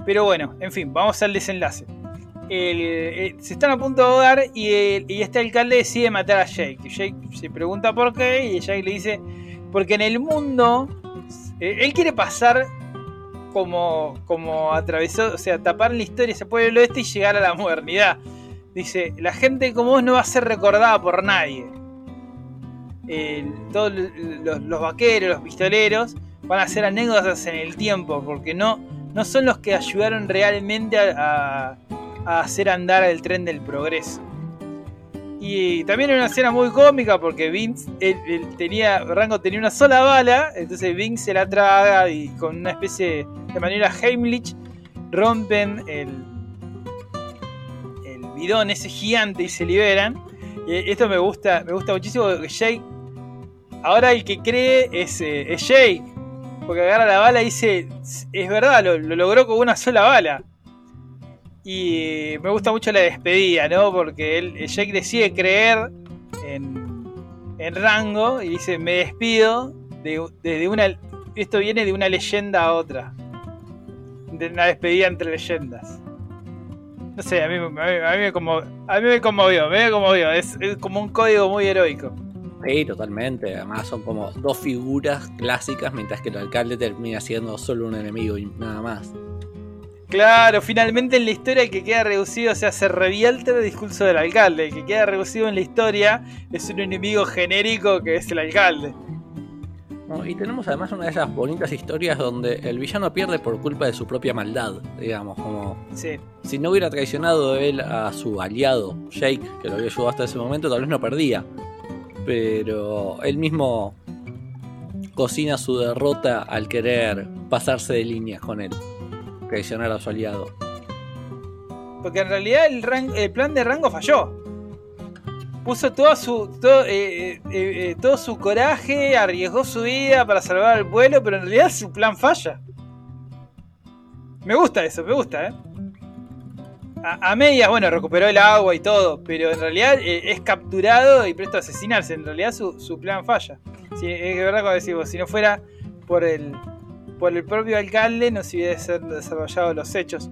S7: Pero bueno, en fin, vamos al desenlace. Eh, se están a punto de ahogar y, este alcalde decide matar a Jake. Jake se pregunta por qué y Jake le dice, porque en el mundo, eh, él quiere pasar como, como atravesó, o sea, tapar la historia ese pueblo este y llegar a la modernidad. Dice, la gente como vos no va a ser recordada por nadie. Todos los, vaqueros, los pistoleros, van a ser anécdotas en el tiempo, porque no, no son los que ayudaron realmente a, hacer andar el tren del progreso. Y también era una escena muy cómica porque Vince él- tenía, Rango tenía una sola bala, entonces Vince se la traga y con una especie de manera Heimlich rompen el bidón ese gigante y se liberan. Y esto me gusta, me gusta muchísimo porque Jake, ahora el que cree es, eh, es Jake, porque agarra la bala y dice, es verdad, lo, lo logró con una sola bala. Y me gusta mucho la despedida, ¿no? Porque él, Jake decide creer en, en Rango y dice, me despido de, de una... Esto viene de una leyenda a otra. De una despedida entre leyendas. No sé, a mí, a mí- a mí me, conmo- a mí me conmovió, me conmovió. Es, es como un código muy heroico.
S8: Sí, totalmente. Además son como dos figuras clásicas, mientras que el alcalde termina siendo solo un enemigo y nada más.
S7: Claro, finalmente en la historia el que queda reducido, o sea, se revierte el discurso del alcalde. El que queda reducido en la historia es un enemigo genérico que es el alcalde.
S8: ¿No? Y tenemos además una de esas bonitas historias donde el villano pierde por culpa de su propia maldad, digamos, como
S7: Sí,
S8: si no hubiera traicionado él a su aliado, Jake, que lo había ayudado hasta ese momento, tal vez no perdía. Pero él mismo cocina su derrota al querer pasarse de líneas con él, traicionar a su aliado.
S7: porque en realidad el plan de Rango falló. Puso todo su, todo, eh, eh, eh, todo su coraje, arriesgó su vida para salvar al pueblo, pero en realidad su plan falla. Me gusta eso, me gusta, ¿eh? A, medias, bueno, recuperó el agua y todo, pero en realidad es capturado y presto a asesinarse. En realidad su, su plan falla. Es verdad cuando decimos, si no fuera por el, por el propio alcalde, no se hubiesen desarrollado los hechos.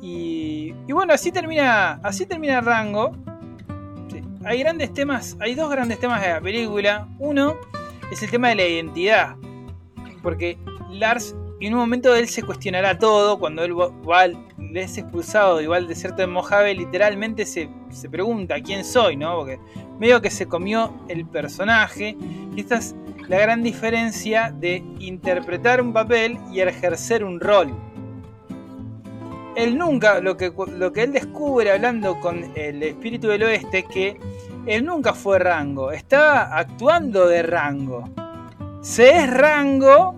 S7: Y, y bueno, así termina, así termina Rango. Hay grandes temas, hay dos grandes temas de la película. Uno es el tema de la identidad, porque Lars en un momento él se cuestionará todo cuando él va, va- es expulsado igual de desierto de Mojave, literalmente se, se pregunta quién soy, ¿no? Porque medio que se comió el personaje. Y esta es la gran diferencia de interpretar un papel y ejercer un rol. Él nunca, lo que, lo que él descubre hablando con el espíritu del oeste, es que él nunca fue rango, estaba actuando de rango. Se es rango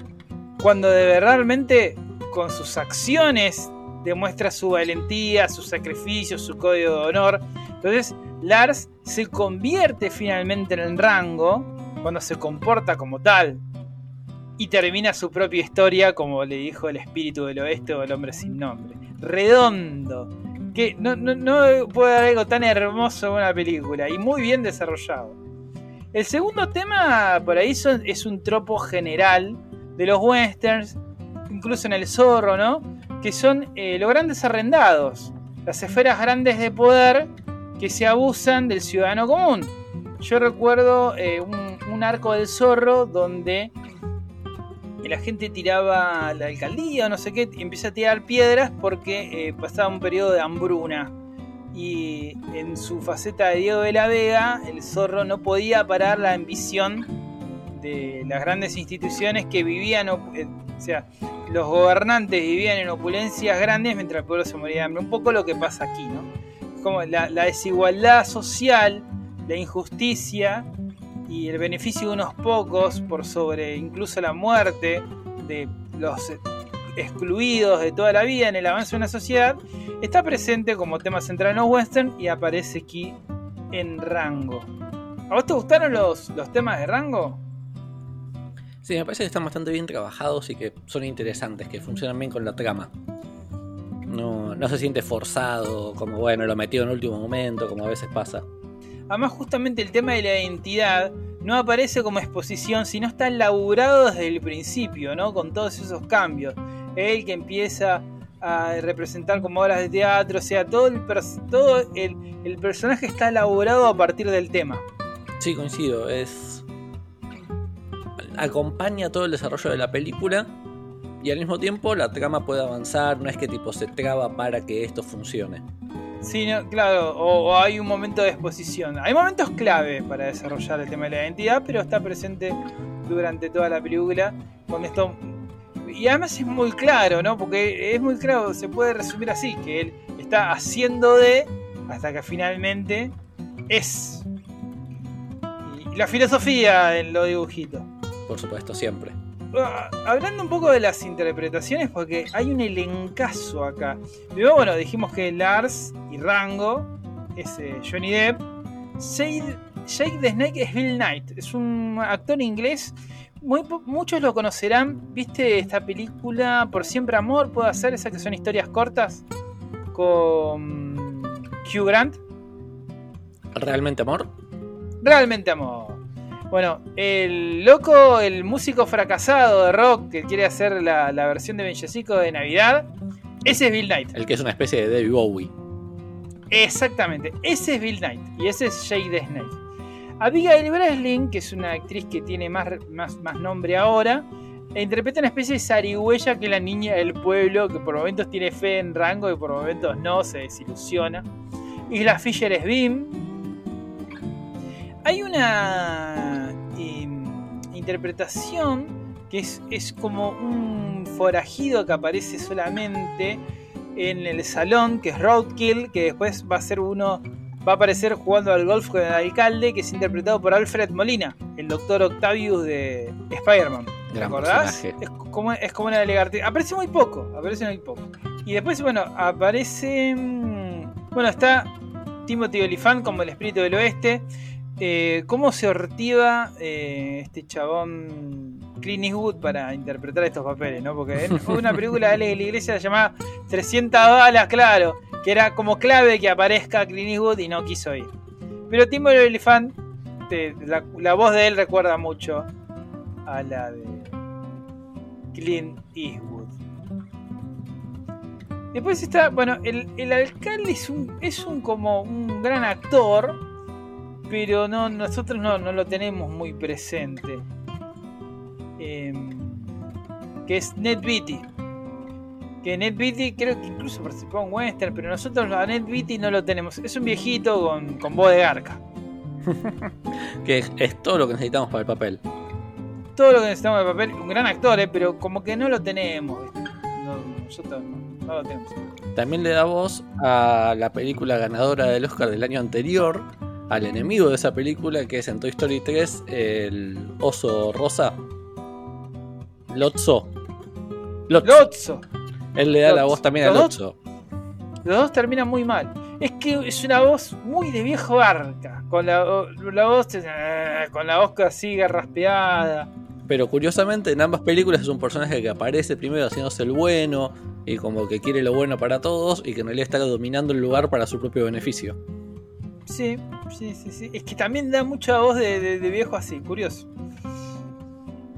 S7: cuando de realmente con sus acciones demuestra su valentía, su sacrificio, su código de honor. Entonces Lars se convierte finalmente en el rango cuando se comporta como tal y termina su propia historia como le dijo el espíritu del oeste o el hombre sin nombre. Redondo. Que no, no, puede haber algo tan hermoso en una película y muy bien desarrollado. El segundo tema por ahí es un tropo general de los westerns, incluso en El Zorro, ¿no? Que son eh, los grandes arrendados, las esferas grandes de poder que se abusan del ciudadano común. Yo recuerdo eh, un, un arco del zorro donde la gente tiraba a la alcaldía o no sé qué, empieza a tirar piedras porque eh, pasaba un periodo de hambruna. Y en su faceta de Diego de la Vega, el zorro no podía parar la ambición de las grandes instituciones que vivían, op- eh, o sea, los gobernantes vivían en opulencias grandes mientras el pueblo se moría de hambre. Un poco lo que pasa aquí, ¿no? Como la desigualdad social, la injusticia y el beneficio de unos pocos por sobre incluso la muerte de los excluidos de toda la vida en el avance de una sociedad, está presente como tema central en los western y aparece aquí en Rango. ¿A vos te gustaron los, los temas de Rango?
S8: Sí, me parece que están bastante bien trabajados y que son interesantes, que funcionan bien con la trama. No, no se siente forzado, como bueno, lo metió en último momento, como a veces pasa.
S7: Además, justamente el tema de la identidad no aparece como exposición, sino está elaborado desde el principio, ¿no? Con todos esos cambios. Él que empieza a representar como obras de teatro, o sea, todo el, el, el personaje está elaborado a partir del tema.
S8: Sí, coincido, es... acompaña todo el desarrollo de la película y al mismo tiempo la trama puede avanzar, no es que tipo se traba para que esto funcione.
S7: Sí, claro, o, hay un momento de exposición. Hay momentos clave para desarrollar el tema de la identidad, pero está presente durante toda la película con esto. Y además es muy claro, ¿no? Porque es muy claro, se puede resumir así, que él está haciendo de hasta que finalmente es. La filosofía en los dibujitos.
S8: Por supuesto, siempre.
S7: Hablando un poco de las interpretaciones, porque hay un elencazo acá. Primero, bueno, dijimos que Lars y Rango es eh, Johnny Depp. Jake the Snake es Bill Knight, es un actor inglés. Muy, muchos lo conocerán. ¿Viste esta película Por Siempre Amor? ¿Puedo hacer esa que son historias cortas? Con Hugh Grant.
S8: ¿Realmente amor?
S7: Realmente amor. Bueno, el loco, el músico fracasado de rock que quiere hacer la, la versión de Bellecico de Navidad, ese es Bill Knight.
S8: El que es una especie de David Bowie.
S7: Exactamente, ese es Bill Knight y ese es Jake the Snake. Abigail Breslin, que es una actriz que tiene más, más, más nombre ahora, interpreta una especie de zarigüeya que es la niña del pueblo, que por momentos tiene fe en rango y por momentos no, se desilusiona. Isla Fisher es Bim, hay una interpretación que es, es, como un forajido que aparece solamente en el salón, que es Roadkill, que después va a ser uno, va a aparecer jugando al golf con el alcalde, que es interpretado por Alfred Molina, el doctor Octavius de Spider-Man. ¿Te acordás? Es como, es como una delegarte. Aparece muy poco, aparece muy poco. Y después, bueno, aparece. Bueno, está Timothy Olyphant como el espíritu del oeste. Eh, ¿Cómo se ortiva eh, este chabón Clint Eastwood para interpretar estos papeles? ¿no? Porque fue una película de la iglesia llamada 300 balas, claro, que era como clave que aparezca Clint Eastwood y no quiso ir. Pero Olyphant, la, la voz de él recuerda mucho a la de Clint Eastwood. Después está, bueno, el, el alcalde es un, es un como un gran actor, pero no, nosotros no, no lo tenemos muy presente. Eh, que es Ned Beatty. Que Ned Beatty creo que incluso participó en Western, pero nosotros a Ned Beatty no lo tenemos. Es un viejito con, con voz de garca.
S8: que es, es, todo lo que necesitamos para el papel.
S7: Todo lo que necesitamos para el papel. Un gran actor, ¿eh? pero como que no lo tenemos. No, nosotros no, no lo tenemos.
S8: También le da voz a la película ganadora del Oscar del año anterior, al enemigo de esa película, que es en Toy Story 3, el oso rosa. Lotso.
S7: Lotso. Lotso.
S8: Él le da Lotso. la voz también a Lotso.
S7: Los dos terminan muy mal. Es que es una voz muy de viejo arca. Con la, la voz con la voz así raspeada.
S8: Pero curiosamente en ambas películas es un personaje que aparece primero haciéndose el bueno y como que quiere lo bueno para todos y que en realidad está dominando el lugar para su propio beneficio.
S7: Sí, sí, sí, sí. Es que también da mucha voz de, de, viejo así, curioso.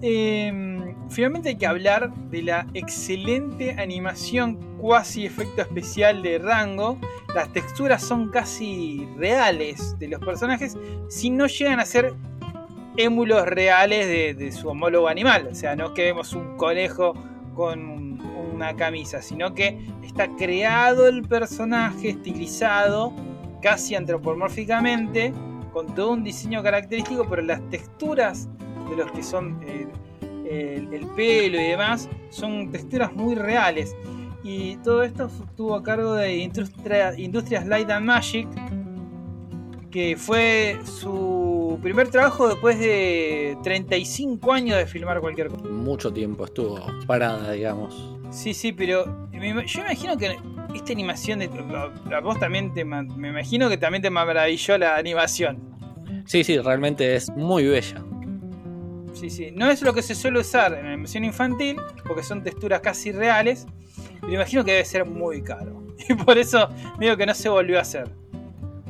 S7: Eh, finalmente hay que hablar de la excelente animación cuasi efecto especial de Rango. Las texturas son casi reales de los personajes, si no llegan a ser émulos reales de, de su homólogo animal. O sea, no es que vemos un conejo con una camisa, sino que está creado el personaje estilizado casi antropomórficamente, con todo un diseño característico, pero las texturas de los que son eh, el, el, pelo y demás son texturas muy reales. Y todo esto estuvo a cargo de Industria, Industrias Light and Magic, que fue su primer trabajo después de 35 años de filmar cualquier cosa.
S8: Mucho tiempo estuvo parada, digamos.
S7: Sí, sí, pero yo me imagino que esta animación, de, la voz también te, me imagino que también te maravilló la animación.
S8: Sí, sí, realmente es muy bella.
S7: sí, sí. No es lo que se suele usar en la animación infantil, porque son texturas casi reales. Pero imagino que debe ser muy caro. Y por eso digo que no se volvió a hacer.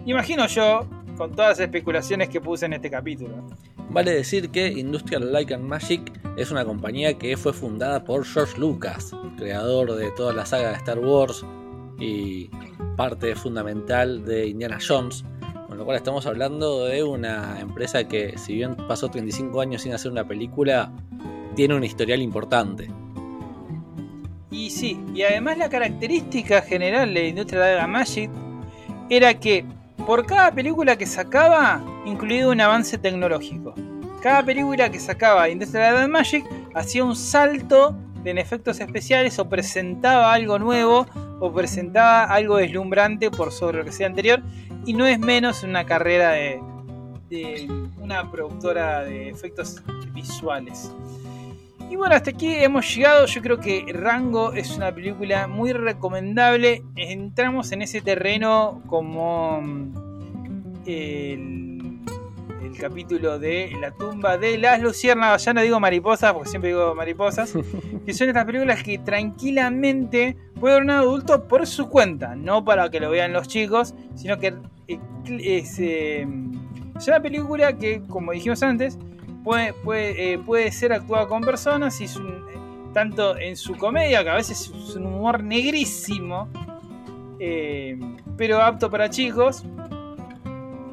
S7: Imagino yo, con todas las especulaciones que puse en este capítulo.
S8: Vale decir que Industrial Light and Magic es una compañía que fue fundada por George Lucas, creador de toda la saga de Star Wars y parte fundamental de Indiana Jones. Con lo cual estamos hablando de una empresa que, si bien pasó 35 años sin hacer una película, tiene un historial importante.
S7: Y sí, y además la característica general de Industrial Light and Magic era que por cada película que sacaba incluía un avance tecnológico. Cada película que sacaba Industrial Light and Magic hacía un salto en efectos especiales o presentaba algo nuevo o presentaba algo deslumbrante por sobre lo que sea anterior y no es menos una carrera de, de una productora de efectos visuales. Y bueno, hasta aquí hemos llegado. Yo creo que Rango es una película muy recomendable. Entramos en ese terreno como mm, el, el capítulo de La tumba de las luciérnagas. Ya no digo mariposas, porque siempre digo mariposas. que son estas películas que tranquilamente puede ver un adulto por su cuenta. No para que lo vean los chicos, sino que eh, es, eh, es una película que, como dijimos antes, puede, puede, eh, puede ser actuada con personas y es un- tanto en su comedia, que a veces es un humor negrísimo, eh, pero apto para chicos.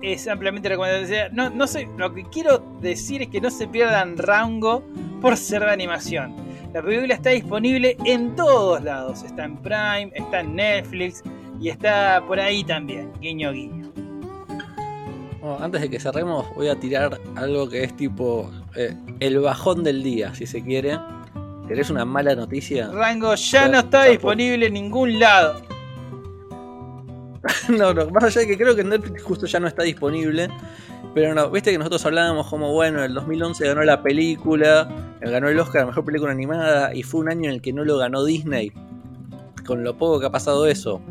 S7: Es ampliamente recomendable. No, no sé, lo que quiero decir es que no se pierdan Rango por ser de animación. La película está disponible en todos lados. Está en Prime, está en Netflix y está por ahí también. Guiño, guiño.
S8: Bueno, antes de que cerremos, voy a tirar algo que es tipo eh, el bajón del día, si se quiere. ¿Querés una mala noticia?
S7: Rango ya no está disponible en ningún lado.
S8: no, no, más allá de que creo que Netflix justo ya no está disponible. Pero no, viste que nosotros hablábamos como, bueno, en el 2011 ganó la película, ganó el Oscar a Mejor Película Animada y fue un año en el que no lo ganó Disney. Con lo poco que ha pasado eso.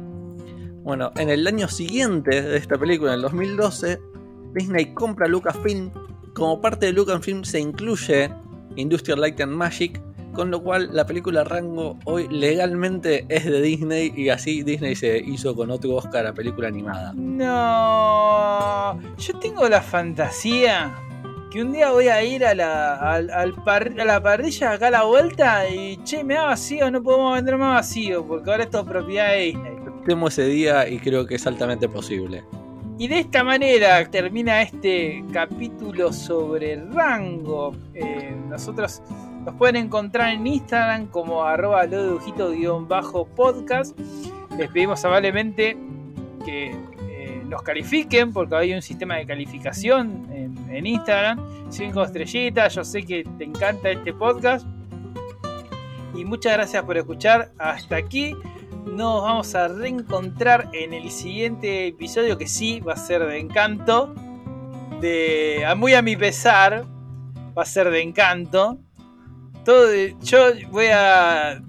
S8: Bueno, en el año siguiente de esta película, en el 2012, Disney compra Lucasfilm. Como parte de Lucasfilm se incluye Industrial Light and Magic, con lo cual la película Rango hoy legalmente es de Disney y así Disney se hizo con otro Oscar a película animada.
S7: No, yo tengo la fantasía que un día voy a ir a la, al- al par- a la parrilla acá a la vuelta y che, me da vacío, no podemos vender más vacío porque ahora esto es propiedad de Disney.
S8: Temo ese día y creo que es altamente posible.
S7: Y de esta manera termina este capítulo sobre rango. Eh, nosotros nos pueden encontrar en Instagram como arroba dibujito podcast. Les pedimos amablemente que eh, nos califiquen porque hay un sistema de calificación en, Instagram. Cinco estrellitas, yo sé que te encanta este podcast. Y muchas gracias por escuchar hasta aquí. Nos vamos a reencontrar en el siguiente episodio que sí va a ser de encanto. De, muy a mi pesar, va a ser de encanto. Todo, yo voy a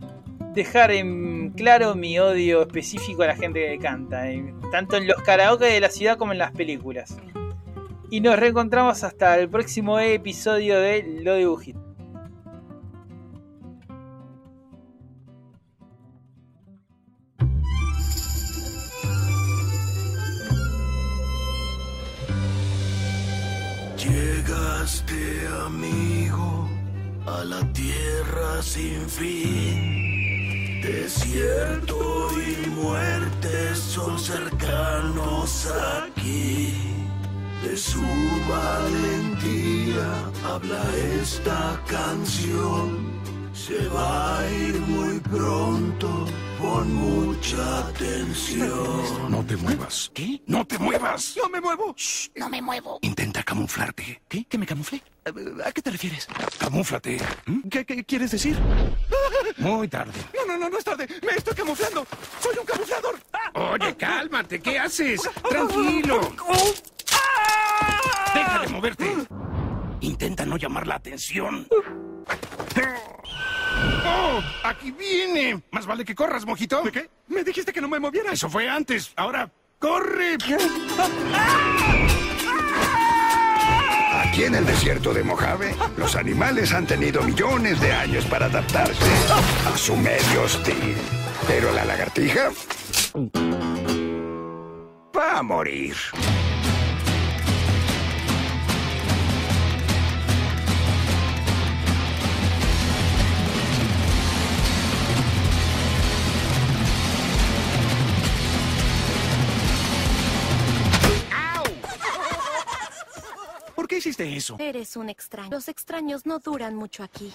S7: dejar en claro mi odio específico a la gente que canta, eh, tanto en los karaoke de la ciudad como en las películas. Y nos reencontramos hasta el próximo episodio de Lo Dibujito.
S9: Llegaste, amigo, a la tierra sin fin. Desierto y muerte son cercanos aquí. De su valentía habla esta canción. Se va a ir muy pronto, pon mucha atención.
S6: No te muevas. ¿Qué? ¡No te muevas!
S9: ¡No me muevo!
S10: No me muevo.
S6: Intenta camuflarte.
S9: ¿Qué? ¿Que me camufle? ¿A qué te refieres?
S6: Camúflate. ¿Mm?
S9: ¿Qué, qué quieres decir?
S6: Muy tarde.
S9: No, no, no, no es tarde. Me estoy camuflando. Soy un camuflador. ¡Ah!
S6: Oye, cálmate. ¿Qué haces? Tranquilo. Deja de moverte. Intenta no llamar la atención. ¡Oh! ¡Aquí viene! Más vale que corras, mojito.
S9: ¿De qué? Me dijiste que no me moviera.
S6: Eso fue antes. Ahora, ¡corre! Aquí
S10: Aquí en el desierto de Mojave, los animales han tenido millones de años para adaptarse a su medio hostil. Pero la lagartija va a morir.
S9: ¿Por qué hiciste eso?
S11: Eres un extraño. Los extraños no duran mucho aquí.